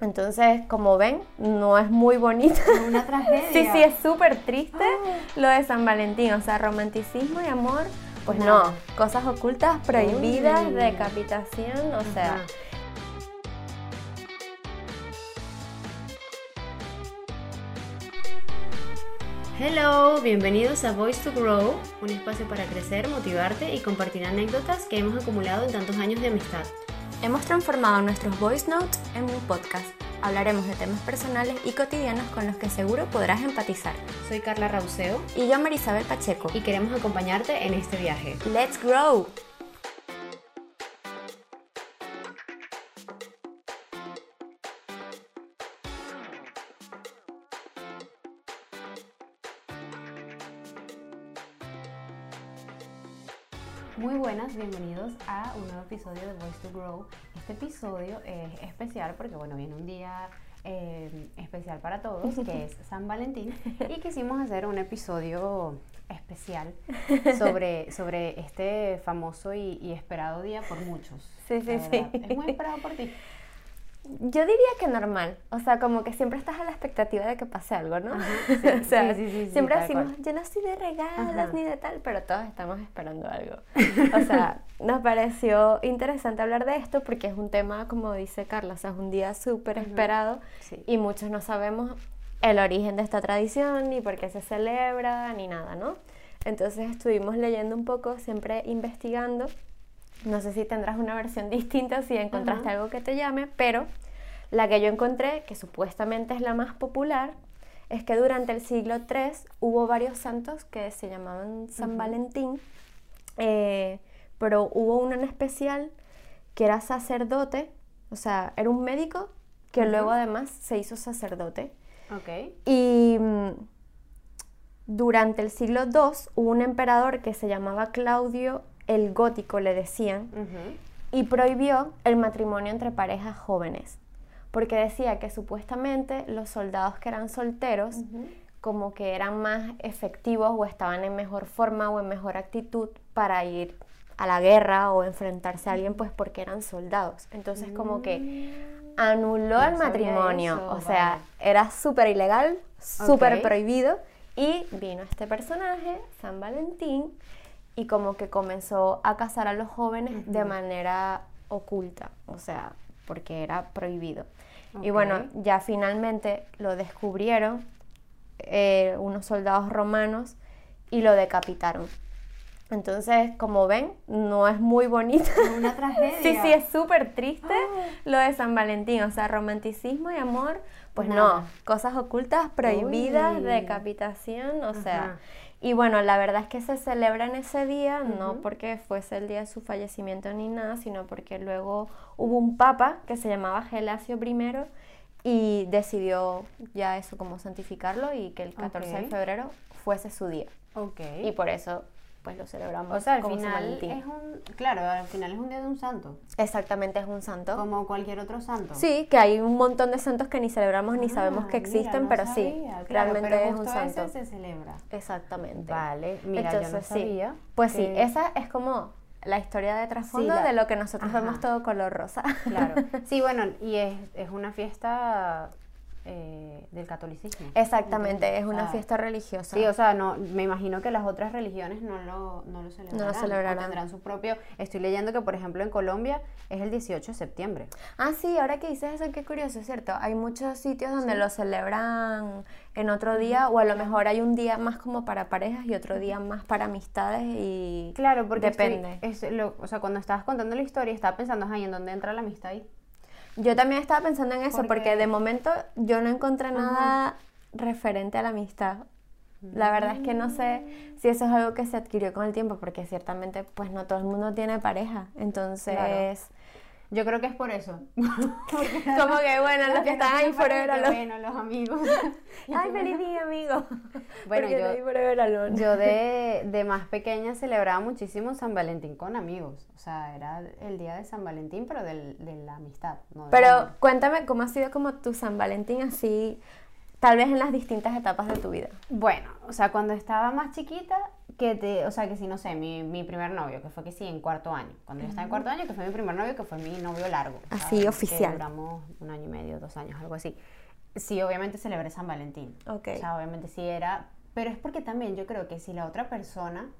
Entonces, como ven, no es muy bonito. Es una tragedia. sí, sí, es súper triste lo de San Valentín. O sea, romanticismo y amor, pues no. Cosas ocultas, prohibidas, Uy. decapitación, o sea. Hello, bienvenidos a Voice to Grow, un espacio para crecer, motivarte y compartir anécdotas que hemos acumulado en tantos años de amistad. Hemos transformado nuestros voice notes en un podcast. Hablaremos de temas personales y cotidianos con los que seguro podrás empatizar. Soy Carla Rauseo Y yo, Marisabel Pacheco. y queremos acompañarte en este viaje. ¡Let's grow! Muy buenas, bienvenidos a un nuevo episodio de Voice to Grow. Este episodio es especial porque, bueno, viene un día eh, especial para todos, que es San Valentín, y quisimos hacer un episodio especial sobre, sobre este famoso y, y esperado día por muchos. Sí, sí, sí. Es muy esperado por ti. Yo diría que normal, o sea, como que siempre estás a la expectativa de que pase algo, ¿no? Ajá, sí, o sea, sí, sí, siempre decimos, cual. yo no estoy de regalos Ajá. ni de tal, pero todos estamos esperando algo. O sea, nos pareció interesante hablar de esto porque es un tema, como dice Carla, o sea, es un día súper esperado y muchos no sabemos el origen de esta tradición, ni por qué se celebra, ni nada, ¿no? Entonces estuvimos leyendo un poco, siempre investigando. No sé si tendrás una versión distinta, si encontraste algo que te llame, pero la que yo encontré, que supuestamente es la más popular, es que durante el siglo III hubo varios santos que se llamaban San Valentín, eh, pero hubo uno en especial que era sacerdote, o sea, era un médico que luego además se hizo sacerdote. Y mm, durante el siglo II hubo un emperador que se llamaba Claudio el Gótico, le decían, y prohibió el matrimonio entre parejas jóvenes, porque decía que supuestamente los soldados que eran solteros como que eran más efectivos o estaban en mejor forma o en mejor actitud para ir a la guerra o enfrentarse a alguien pues porque eran soldados. Entonces como que anuló No el matrimonio, eso, o sea, vale. era súper ilegal, súper prohibido y vino este personaje, San Valentín, y como que comenzó a casar a los jóvenes de manera oculta, o sea, porque era prohibido. Y bueno, ya finalmente lo descubrieron eh, unos soldados romanos y lo decapitaron. Entonces, como ven, no es muy bonito. Es una tragedia. Sí, sí, es súper triste Ah. lo de San Valentín, o sea, romanticismo y amor, pues Nada. no, cosas ocultas, prohibidas, Uy. decapitación, o sea. Y bueno, la verdad es que se celebra en ese día, no porque fuese el día de su fallecimiento ni nada, sino porque luego hubo un papa que se llamaba Gelasio I y decidió ya eso como santificarlo y que el 14 de febrero fuese su día. Ok. Y por eso pues lo celebramos O sea, al como final es un, claro, al final es un día de un santo, Exactamente, es un santo. como cualquier otro santo. Sí, que hay un montón de santos que ni celebramos ni Ah, sabemos que mira, existen, no pero sí, sabía, claro, realmente pero es un santo. ese se celebra. Exactamente. Vale, mira, yo no Entonces, sí. sabía. Pues sí, que- esa es como la historia de trasfondo la- de lo que nosotros Ajá. vemos todo color rosa. Claro. Sí, bueno, y es, es una fiesta eh, del catolicismo. Exactamente, Entonces, es o una sea, fiesta religiosa. Sí, o sea, no, me imagino que las otras religiones no lo, no lo celebrarán. o celebrarán. tendrán su propio. Estoy leyendo que, por ejemplo, en Colombia es el 18 de septiembre. Ah, sí, ahora que dices eso, qué curioso, es cierto. Hay muchos sitios donde lo celebran en otro día, o a lo mejor hay un día más como para parejas y otro día más para amistades y Claro, porque estoy- depende. es lo- o sea, cuando estabas contando la historia, estaba pensando, ay, ¿en dónde entra la amistad ahí? Yo también estaba pensando en eso, porque, Porque- de momento yo no encontré nada referente a la amistad. La verdad es que no sé si eso es algo que se adquirió con el tiempo, porque ciertamente pues no todo el mundo tiene pareja. Entonces, Yo creo que es por eso. como que bueno, los que están ahí forever alone. Bueno, los amigos. Ay, feliz día, amigo. Bueno, yo- de, de más pequeña celebraba muchísimo San Valentín con amigos. O sea, era el día de San Valentín, pero del- de la amistad. No Pero cuéntame cómo ha sido como tu San Valentín así, tal vez en las distintas etapas de tu vida. Bueno, o sea, cuando estaba más chiquita, que te, o sea, que si no sé, mi, mi primer novio, que fue que sí, en cuarto año. Cuando yo estaba en cuarto año, que fue mi primer novio, que fue mi novio largo. Así, ¿sabes? oficial. Que duramos un año y medio, dos años, algo así. Sí, obviamente celebré San Valentín. Ok. O sea, obviamente sí era, pero es porque también yo creo que si la otra persona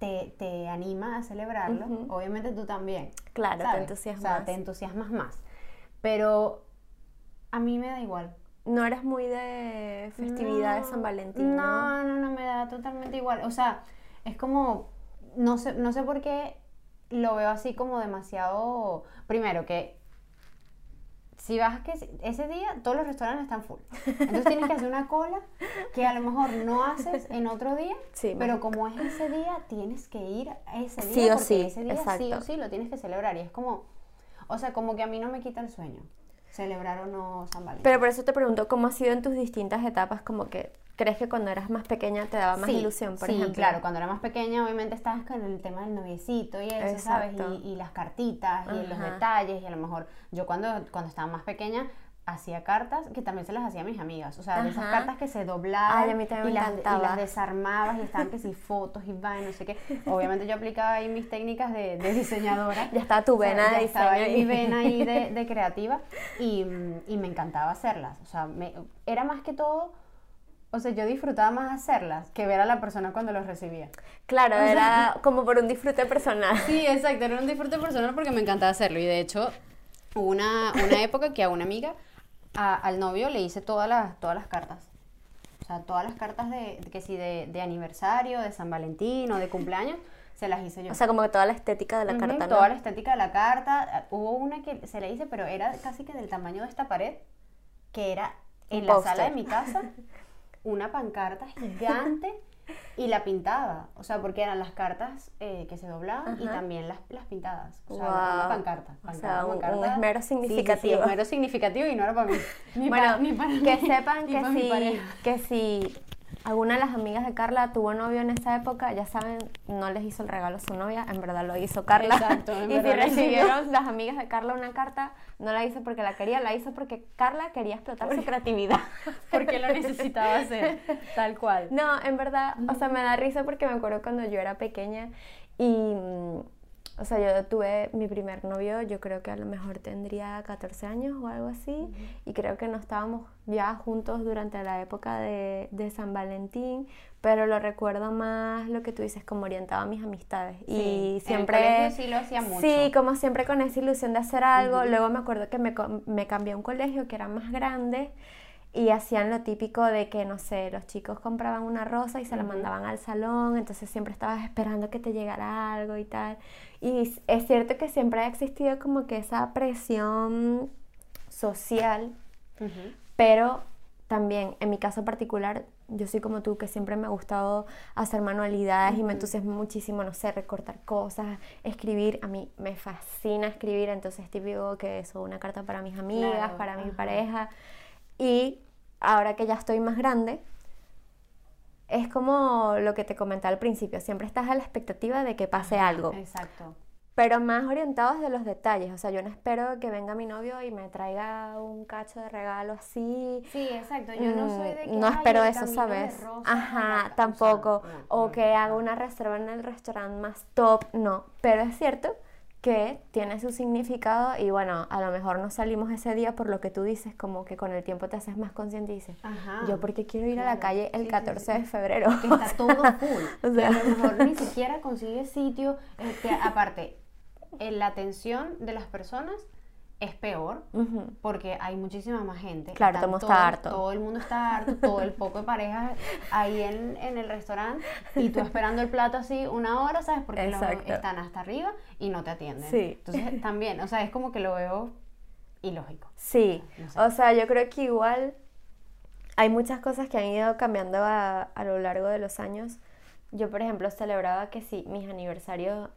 te, te anima a celebrarlo, Ujú. obviamente tú también. Claro, te ¿sabes? entusiasmas. O sea, te entusiasmas más. Pero a mí me da igual. No eres muy de festividad de No, San Valentín, ¿no? No, no, no, me da totalmente igual. O sea, es como, no sé, no sé por qué lo veo así como demasiado, primero que si vas que ese día todos los restaurantes están full. Entonces tienes que hacer una cola que a lo mejor no haces en otro día, Sí, pero como es ese día, tienes que ir a ese día Sí o porque sí, ese día sí o exacto. sí lo tienes que celebrar y es como, o sea, como que a mí no me quita el sueño celebrar o no San Valentín. Pero por eso te pregunto, ¿cómo ha sido en tus distintas etapas? Como que, ¿crees que cuando eras más pequeña te daba más Sí, ilusión, por sí, ejemplo? claro, cuando era más pequeña obviamente estabas con el tema del noviecito y eso, ¿sabes? Y, y las cartitas y los detalles y a lo mejor yo cuando, cuando estaba más pequeña hacía cartas que también se las hacía a mis amigas, o sea, de esas Ajá. cartas que se doblaban Ay, a mí y, las, y las desarmabas y estaban que si fotos y va no sé qué. Obviamente yo aplicaba ahí mis técnicas de, de diseñadora. Ya estaba tu O sea, vena ya de estaba ahí mi vena ahí de, de creativa y, y me encantaba hacerlas. O sea, me- era más que todo, o sea, yo disfrutaba más hacerlas que ver a la persona cuando los recibía. Claro, O sea- era como por un disfrute personal. Sí, exacto, era un disfrute personal porque me encantaba hacerlo y de hecho hubo una, una época que a una amiga, a- al novio le hice todas las, todas las cartas. O sea, todas las cartas de, que si de, de aniversario, de San Valentín o de cumpleaños, se las hice yo. O sea, como que toda la estética de la Ujú, carta, ¿no? Toda la estética de la carta. Hubo una que se la hice, pero era casi que del tamaño de esta pared, que era en Un la sala de mi casa, una pancarta gigante y la pintaba. O sea, porque eran las cartas eh, que se doblaban y también las, las pintadas. O sea, Guau. una pancarta. O pancarta, sea, un- un pancarta. esmero Sí, sí, sí, significativo. esmero significativo y no era para mí. Ni bueno, para- ni para que mí, sepan que si, que si alguna de las amigas de Carla tuvo novio en esa época, ya saben, no les hizo el regalo a su novia, en verdad lo hizo Carla. Exacto, en y si recibieron las amigas de Carla una carta, no la hizo porque la quería, la hizo porque Carla quería explotar su creatividad. Porque lo necesitaba hacer, tal cual. No, en verdad, o sea, me da risa porque me acuerdo cuando yo era pequeña y, mm, o sea, yo tuve mi primer novio, yo creo que a lo mejor tendría 14 años o algo así, y creo que no estábamos ya juntos durante la época de, de San Valentín, pero lo recuerdo más lo que tú dices, como orientado a mis amistades. Sí, en y el siempre... colegio sí lo hacía mucho. Sí, como siempre con esa ilusión de hacer algo. Ujú. Luego me acuerdo que me, me cambié a un colegio que era más grande y hacían lo típico de que, no sé, los chicos compraban una rosa y se la mandaban al salón, entonces siempre estabas esperando que te llegara algo y tal. Y es cierto que siempre ha existido como que esa presión social Ujú. pero también, en mi caso particular, yo soy como tú, que siempre me ha gustado hacer manualidades y me Ujú. entusiasma muchísimo, no sé, recortar cosas, escribir. A mí me fascina escribir, entonces típico que eso, una carta para mis amigas, Claro, para mi pareja. Y ahora que ya estoy más grande, es como lo que te comenté al principio, siempre estás a la expectativa de que pase algo Exacto. pero más orientados de los detalles. O sea, yo no espero que venga mi novio y me traiga un cacho de regalo así. Sí, exacto. Yo no soy de que. Mm, no "Ay, espero eso, ¿sabes? Ajá, ca-". O sea, tampoco. no, o no, que haga no. una reserva en el restaurante más top, no. Pero es cierto que tiene su significado y bueno, a lo mejor no salimos ese día por lo que tú dices, como que con el tiempo te haces más consciente y dices, Ajá. yo porque quiero ir a la calle el Sí, sí, 14 sí. de febrero. Que está todo full. O sea. a lo mejor ni siquiera consigue sitio. eh, aparte, eh, la atención de las personas es peor porque hay muchísima más gente. Claro, todo el mundo está harto. Todo el mundo está harto, todo el poco de parejas ahí en, en el restaurante y tú esperando el plato así una hora, ¿sabes? Porque los Exacto. están hasta arriba y no te atienden. Sí. Entonces también, o sea, es como que lo veo ilógico. Sí, No sé. o sea, yo creo que igual hay muchas cosas que han ido cambiando a, a lo largo de los años. Yo, por ejemplo, celebraba que sí, mis aniversarios,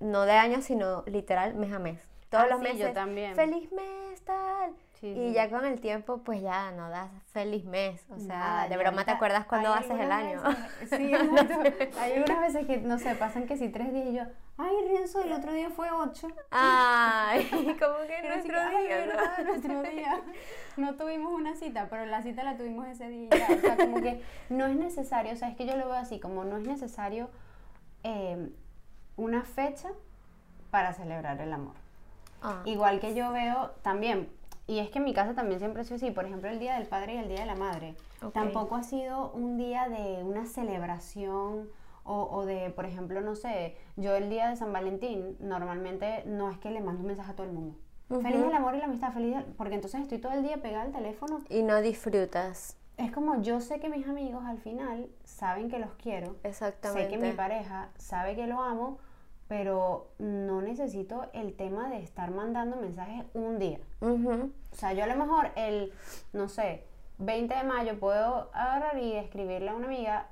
no de años, sino literal mes a mes. Todos Ah, los sí, meses. yo también. Feliz mes, tal. Sí, y sí. ya con el tiempo, pues ya no das feliz mes. O sea, Nada, de broma te acuerdas cuando haces el año. veces- sí, exacto. Hay algunas veces que, no sé, pasan que si tres días y yo, ay, Renzo, el otro día fue ocho. Ay, como que nuestro ay, día, ¿no? ¿verdad? Nuestro día. No tuvimos una cita, pero la cita la tuvimos ese día. O sea, como que no es necesario, o sea, es que yo lo veo así, como no es necesario eh, una fecha para celebrar el amor. Ah, Igual que yo veo también, y es que en mi casa también siempre ha sido así, por ejemplo, el Día del Padre y el Día de la Madre. Ok. Tampoco ha sido un día de una celebración o, o de, por ejemplo, no sé, yo el día de San Valentín normalmente no es que le mando un mensaje a todo el mundo. Feliz Ujú. el amor y la amistad, feliz, el- porque entonces estoy todo el día pegada al teléfono. Y no disfrutas. Es como yo sé que mis amigos al final saben que los quiero, Exactamente. sé que mi pareja sabe que lo amo, pero no necesito el tema de estar mandando mensajes un día. Ujú. O sea, yo a lo mejor el, no sé, 20 de mayo puedo agarrar y escribirle a una amiga,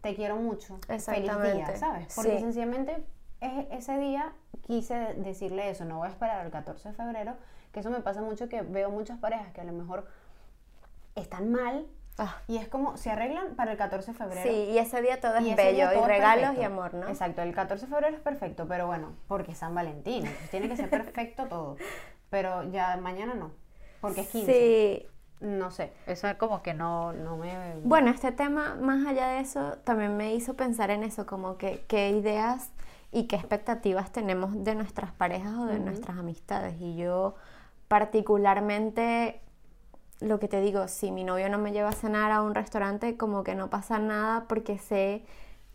te quiero mucho, feliz día. ¿sabes? Porque Sí. sencillamente es- ese día quise de- decirle eso, no voy a esperar el 14 de febrero, que eso me pasa mucho que veo muchas parejas que a lo mejor están mal Ah, y es como, se arreglan para el 14 de febrero. sí, y ese día todo es Y bello, y todo regalos perfecto. y amor, ¿no? Exacto, el 14 de febrero es perfecto, pero bueno, porque es San Valentín, entonces tiene que ser perfecto todo. Pero ya mañana no, porque es 15. Sí, No sé, eso es como que no, no me... Bueno, este tema, más allá de eso, también me hizo pensar en eso, como que qué ideas y qué expectativas tenemos de nuestras parejas o de nuestras amistades. Y yo particularmente, lo que te digo, si mi novio no me lleva a cenar a un restaurante, como que no pasa nada porque sé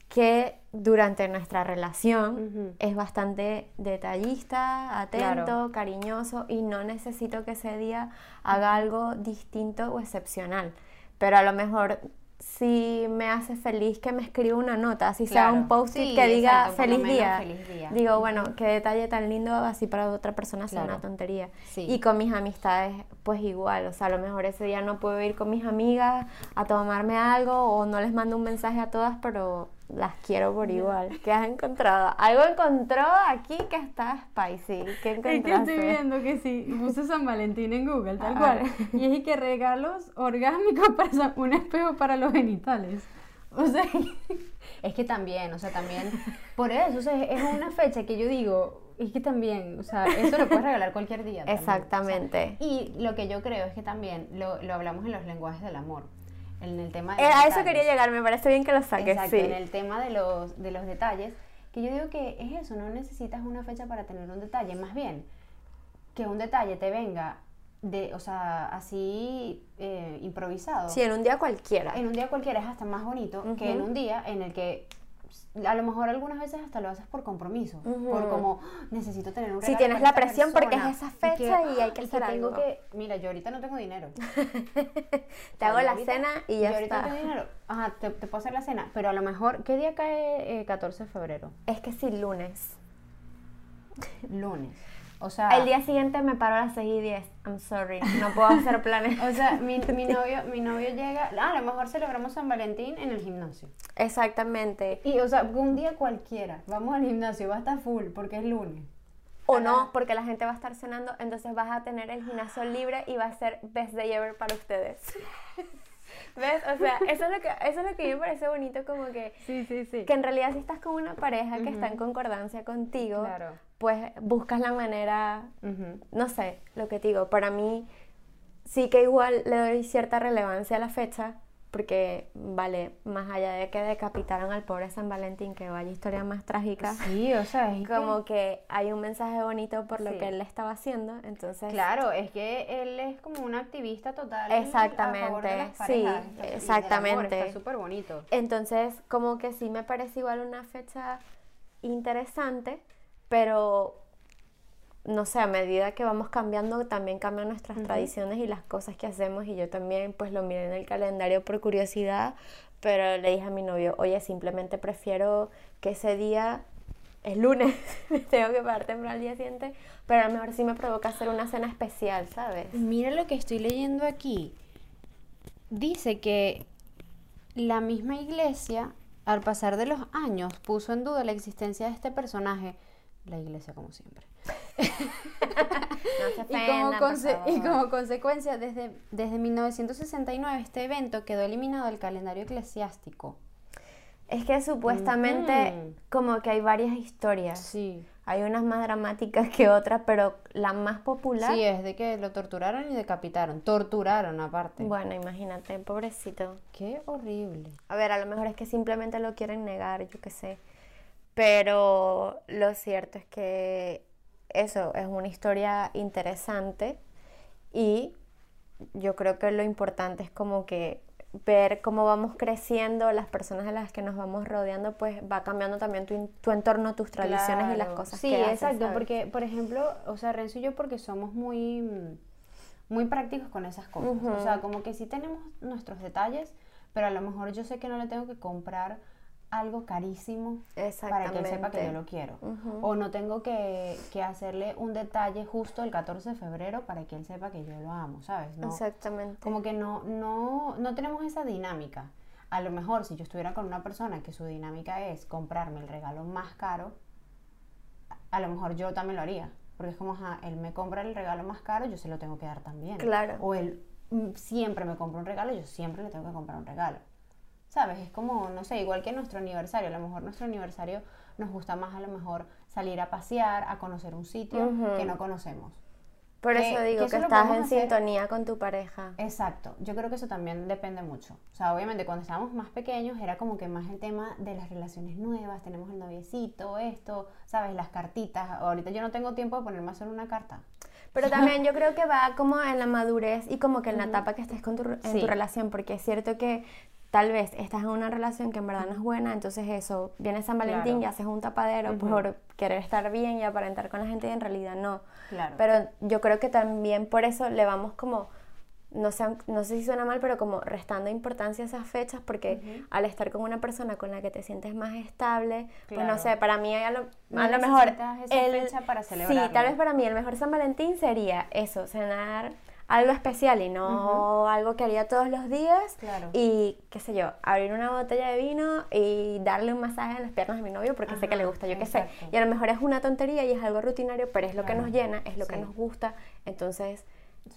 que durante nuestra relación es bastante detallista, atento, Claro. cariñoso y no necesito que ese día haga algo distinto o excepcional. Pero a lo mejor si me hace feliz que me escriba una nota, así sea un post-it Sí, que diga exacto, feliz día. feliz día. Digo, bueno, qué detalle tan lindo, así para otra persona sea Claro. una tontería. Sí. Y con mis amistades, pues igual, o sea, a lo mejor ese día no puedo ir con mis amigas a tomarme algo o no les mando un mensaje a todas, pero las quiero por igual. ¿Qué has encontrado? Algo encontró aquí que está spicy. ¿Qué Es que encontraste? estoy viendo que sí, puse San Valentín en Google, tal A cual. Y es que regalos orgánicos para un espejo para los genitales. O sea, Es que también, o sea, también, por eso, o sea, es una fecha que yo digo, es que también, o sea, eso lo puedes regalar cualquier día. también, o sea, Exactamente. y lo que yo creo es que también lo, lo hablamos en los lenguajes del amor, en el tema de Eh, a eso quería llegar, me parece bien que lo saques, Exacto, sí. en el tema de los, de los detalles, que yo digo que es eso, no necesitas una fecha para tener un detalle, más bien que un detalle te venga de, o sea, así eh, improvisado. Sí, en un día cualquiera. En un día cualquiera es hasta más bonito que en un día en el que a lo mejor algunas veces hasta lo haces por compromiso, por como "Ah, necesito tener un regalo tienes para la presión porque es persona", esa fecha y hay que "Ah, hacer tengo algo". que, mira, yo ahorita no tengo dinero. Te hago Yo la ahorita- cena y ya yo ahorita está. no tengo dinero. Ajá, te, te puedo hacer la cena, pero a lo mejor, ¿qué día cae eh, 14 de febrero? Es que sí, lunes. Lunes. O sea, El día siguiente me paro a las 6 y 10. I'm sorry, no puedo hacer planes. o sea, mi, mi novio, mi novio llega, ah, a lo mejor celebramos San Valentín en el gimnasio. Exactamente. Y, o sea, un día cualquiera, vamos al gimnasio, va a estar full porque es lunes. O no, porque la gente va a estar cenando, entonces vas a tener el gimnasio libre y va a ser best day ever para ustedes. ¿Ves? O sea, eso es lo que, eso es lo que a mí me parece bonito, como que, sí, sí, sí. que en realidad si estás con una pareja que está en concordancia contigo, Claro. Pues buscas la manera no sé, lo que te digo, para mí sí que igual le doy cierta relevancia a la fecha, porque, vale, más allá de que decapitaron al pobre San Valentín, que vaya historia más trágica, Sí, o sea, es como que hay un mensaje bonito por lo Sí. que él le estaba haciendo, entonces... Claro, es que él es como un activista total. Exactamente, A favor de las sí, y del amor, exactamente. Está súper bonito. Entonces, como que sí me parece igual una fecha interesante, pero no sé, a medida que vamos cambiando, también cambian nuestras tradiciones y las cosas que hacemos. Y yo también, pues lo miré en el calendario por curiosidad, pero le dije a mi novio, oye, simplemente prefiero que ese día es lunes, tengo que parar temprano al día siguiente, pero a lo mejor sí me provoca hacer una cena especial, ¿sabes? Mira lo que estoy leyendo aquí. Dice que la misma iglesia, al pasar de los años, puso en duda la existencia de este personaje. La iglesia, como siempre. No se Y como, conse- y como consecuencia, desde, desde 1969 este evento quedó eliminado del calendario eclesiástico. Es que supuestamente como que hay varias historias. Sí. Hay unas más dramáticas que otras, pero la más popular... Sí, es de que lo torturaron y decapitaron. Torturaron aparte. Bueno, imagínate, pobrecito. Qué horrible. A ver, a lo mejor es que simplemente lo quieren negar, yo qué sé. Pero lo cierto es que eso es una historia interesante y yo creo que lo importante es como que ver cómo vamos creciendo, las personas a las que nos vamos rodeando, pues va cambiando también tu, tu entorno, tus tradiciones y las cosas sí, que haces, exacto, ¿sabes? porque, por ejemplo, o sea, Renzo y yo porque somos muy, mm, muy prácticos con esas cosas. O sea, como que sí tenemos nuestros detalles, pero a lo mejor yo sé que no le tengo que comprar algo carísimo para que él sepa que yo lo quiero. O no tengo que, que hacerle un detalle justo el 14 de febrero para que él sepa que yo lo amo, ¿sabes? No, Exactamente. como que no, no, no tenemos esa dinámica. A lo mejor si yo estuviera con una persona que su dinámica es comprarme el regalo más caro, a lo mejor yo también lo haría. Porque es como, ajá, él me compra el regalo más caro, yo se lo tengo que dar también. Claro. O él mm, siempre me compra un regalo, yo siempre le tengo que comprar un regalo. ¿Sabes? Es como, no sé, igual que nuestro aniversario. A lo mejor nuestro aniversario nos gusta más a lo mejor salir a pasear, a conocer un sitio que no conocemos. Por que- eso digo que que, eso lo estás en hacer- sintonía con tu pareja. Exacto, yo creo que eso también depende mucho. O sea, obviamente cuando estábamos más pequeños era como que más el tema de las relaciones nuevas, tenemos el noviecito, esto, ¿sabes? Las cartitas. Ahorita yo no tengo tiempo de ponerme a hacer una carta. Pero también yo creo que va como en la madurez y como que en la etapa que estés con tu, en Sí. tu relación, porque es cierto que tal vez estás en una relación que en verdad no es buena, entonces eso, viene San Valentín Claro. y haces un tapadero por querer estar bien y aparentar con la gente y en realidad no. Claro. Pero yo creo que también por eso le vamos como, no sé, no sé si suena mal, pero como restando importancia a esas fechas, porque al estar con una persona con la que te sientes más estable, pues no Claro. sé, para mí a lo, No a lo mejor... esa fecha para Sí, celebrarlo. tal vez para mí el mejor San Valentín sería eso, cenar algo especial y no algo que haría todos los días. Claro. Y, qué sé yo, abrir una botella de vino y darle un masaje en las piernas a mi novio porque sé que le gusta, yo qué sé. Y a lo mejor es una tontería y es algo rutinario, pero es lo que nos llena, es lo que nos gusta. Entonces,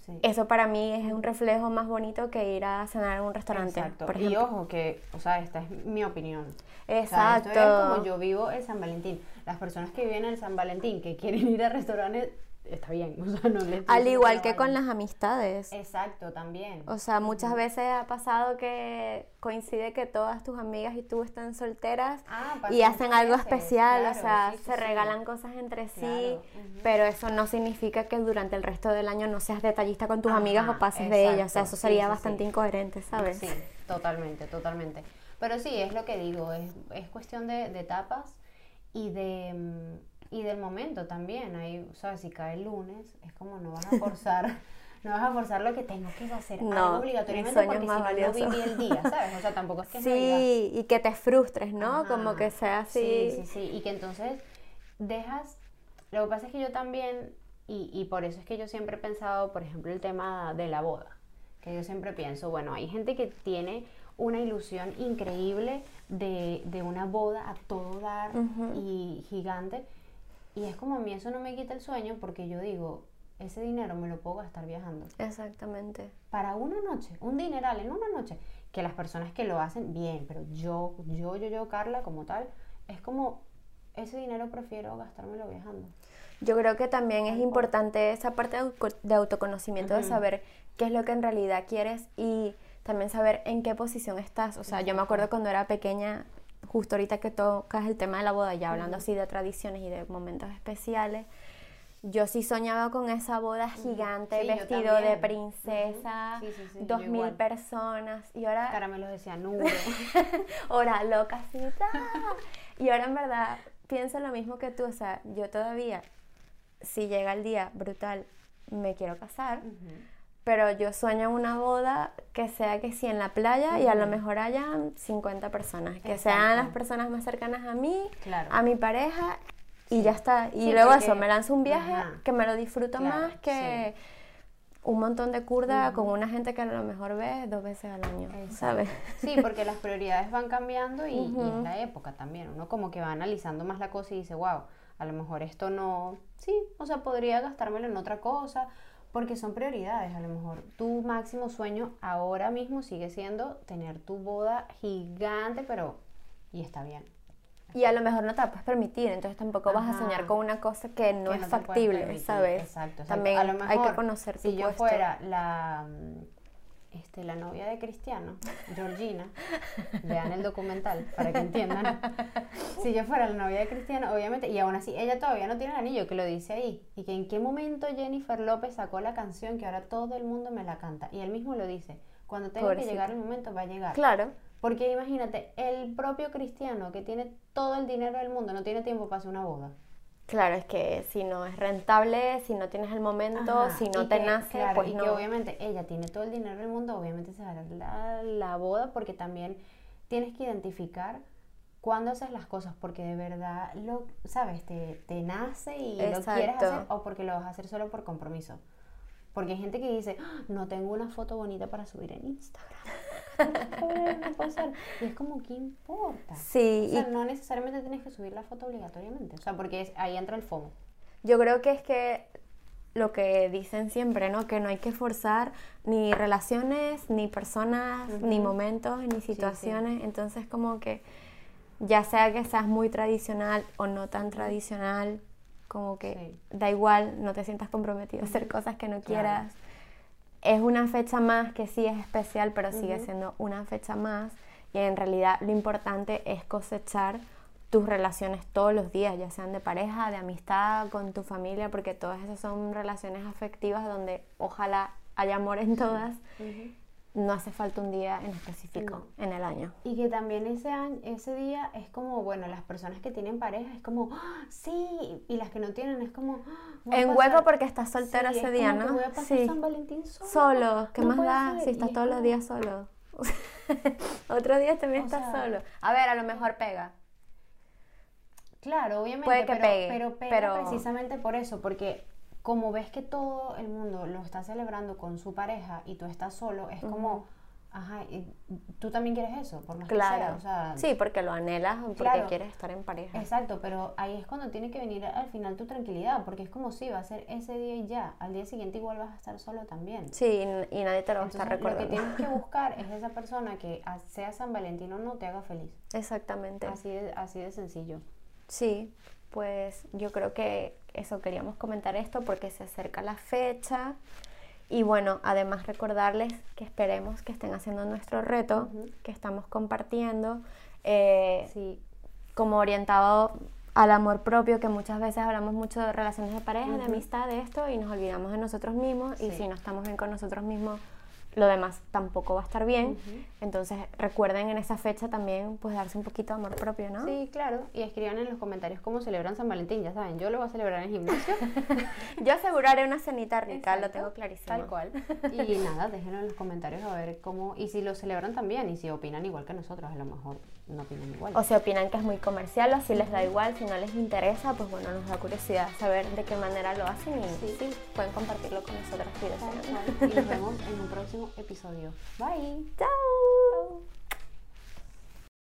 Sí. eso para mí es un reflejo más bonito que ir a cenar en un restaurante, Exacto. por y ojo que, o sea, esta es mi opinión. O sea, Exacto. esto es como yo vivo el San Valentín. Las personas que viven el San Valentín, que quieren ir a restaurantes, está bien. O sea, no les Al igual que con las amistades. Exacto, también. O sea, muchas veces ha pasado que coincide que todas tus amigas y tú están solteras Ah, y hacen algo especial, claro, o sea, sí, sí, se sí. regalan cosas entre sí, Claro, pero eso no significa que durante el resto del año no seas detallista con tus Ajá, amigas o pases de ellas, o sea, eso sería bastante incoherente, ¿sabes? Sí, totalmente, totalmente. Pero sí, es lo que digo, es, es cuestión de, de etapas y de mm, y del momento también. Ahí, ¿sabes? Si cae el lunes, es como no vas a forzar, no vas a forzar lo que tengo que hacer No, algo obligatoriamente porque si no, no viví el día, ¿sabes? O sea, tampoco es que Navidad. Sí, y que te frustres, ¿no? Ajá. Como que sea así. Sí, sí, sí. Y que entonces dejas. Lo que pasa es que yo también, y, y por eso es que yo siempre he pensado, por ejemplo, el tema de la boda. Que yo siempre pienso, bueno, hay gente que tiene una ilusión increíble de, de una boda a todo dar y gigante. Y es como a mí eso no me quita el sueño porque yo digo, ese dinero me lo puedo gastar viajando Exactamente. para una noche, un dineral en una noche, que las personas que lo hacen, bien, pero yo, yo, yo, yo, Carla, como tal, es como, ese dinero prefiero gastármelo viajando. Yo creo que también es importante esa parte de autoconocimiento, de saber qué es lo que en realidad quieres y también saber en qué posición estás. O sea, yo me acuerdo cuando era pequeña, justo ahorita que tocas el tema de la boda, ya hablando así de tradiciones y de momentos especiales, yo sí soñaba con esa boda gigante, Sí, vestido de princesa. Sí, sí, dos mil igual. personas y ahora Caramelos de cianuro. hora loca, así, ¡ta! Y ahora en verdad pienso lo mismo que tú, o sea, yo todavía, si llega el día brutal, me quiero casar, pero yo sueño una boda que sea que sí en la playa y a lo mejor hayan 50 personas, que sean las personas más cercanas a mí, Claro. a mi pareja y ya está. Y Sí, luego porque- eso, me lanzo un viaje Ajá. que me lo disfruto Claro, más que... Un montón de curda con una gente que a lo mejor ve dos veces al año, ¿sabes? Sí, porque las prioridades van cambiando y, y es la época también. Uno como que va analizando más la cosa y dice, wow, a lo mejor esto no, sí, o sea, podría gastármelo en otra cosa, porque son prioridades. A lo mejor tu máximo sueño ahora mismo sigue siendo tener tu boda gigante, pero y está bien. Y a lo mejor no te la puedes permitir, entonces tampoco vas a soñar con una cosa que no que es no factible. ¿sabes? Exacto, exacto. También A lo hay que conocer tu Si yo puesto. fuera la, este, la novia de Cristiano, Georgina, vean el documental para que entiendan. Si yo fuera la novia de Cristiano, obviamente, y aún así ella todavía no tiene el anillo, que lo dice ahí. Y que en qué momento Jennifer López sacó la canción que ahora todo el mundo me la canta. Y él mismo lo dice. Cuando tenga Pobrecita. que llegar el momento, va a llegar. Claro, Porque imagínate, el propio Cristiano que tiene todo el dinero del mundo no tiene tiempo para hacer una boda. Claro, es que si no es rentable, si no tienes el momento, Ajá, si no te que, nace, claro, pues y no. que obviamente ella tiene todo el dinero del mundo, obviamente se va a dar la, la boda porque también tienes que identificar cuándo haces las cosas porque de verdad lo, sabes, te, te nace y lo quieres hacer o porque lo vas a hacer solo por compromiso. Porque hay gente que dice, "Ah, no tengo una foto bonita para subir en Instagram. No ser. Y es como, ¿qué importa? Sí, O sea, y no necesariamente tienes que subir la foto obligatoriamente. O sea, porque es- ahí entra el FOMO. yo creo que es que lo que dicen siempre, ¿no? Que no hay que forzar ni relaciones, ni personas, ni momentos, ni situaciones. Entonces, como que ya sea que seas muy tradicional o no tan tradicional, como que Sí. da igual, no te sientas comprometido a hacer cosas que no Claro. Es una fecha más que sí es especial, pero sigue siendo una fecha más. Y en realidad lo importante es cosechar tus relaciones todos los días, ya sean de pareja, de amistad, con tu familia, porque todas esas son relaciones afectivas donde ojalá haya amor en todas. No hace falta un día en específico en el año. Y que también ese año, ese día es como, bueno, las personas que tienen pareja es como, ¡Ah, sí, y las que no tienen es como, ¡Ah, En hueco porque estás soltera Sí, ese es día, como que ¿no? voy a pasar Sí. San Valentín solo. Solo, ¿qué No más da ser, si estás es todos los días solo? Otro día también O estás sea- solo. A ver, a lo mejor pega. Claro, obviamente, Puede que pero, pegue, pero pega pero- precisamente por eso, porque como ves que todo el mundo lo está celebrando con su pareja y tú estás solo, es como, ajá, y tú también quieres eso, por más que sea, Claro. o sea, sí, porque lo anhelas, porque Claro. quieres estar en pareja. Exacto, pero ahí es cuando tiene que venir al final tu tranquilidad, porque es como si va a ser ese día y ya, al día siguiente igual vas a estar solo también. Sí, y, y nadie te lo va a estar Entonces, lo que recordando. tienes que buscar es esa persona que sea San Valentín o no te haga feliz. Exactamente. Así de, así de sencillo. Sí, pues yo creo que eso queríamos comentar esto porque se acerca la fecha y bueno, además recordarles que esperemos que estén haciendo nuestro reto Ujú. que estamos compartiendo eh, Sí, como orientado al amor propio, que muchas veces hablamos mucho de relaciones de pareja, de Ujú. amistad, de esto y nos olvidamos de nosotros mismos y Sí. si no estamos bien con nosotros mismos, lo demás tampoco va a estar bien. Entonces recuerden en esa fecha también pues darse un poquito de amor propio, ¿no? sí, claro. Y escriban en los comentarios cómo celebran San Valentín. Ya saben, yo lo voy a celebrar en el gimnasio. Yo aseguraré una cenita rica, lo tengo clarísimo. Tal cual. Y nada, déjenlo en los comentarios a ver cómo. Y si lo celebran también. Y si opinan igual que nosotros, a lo mejor no opinan igual. O si opinan que es muy comercial o si les da igual, si no les interesa, pues bueno, nos da curiosidad saber de qué manera lo hacen y sí, pueden compartirlo con nosotros cual. Y nos vemos en un próximo episodio. Bye. Chao.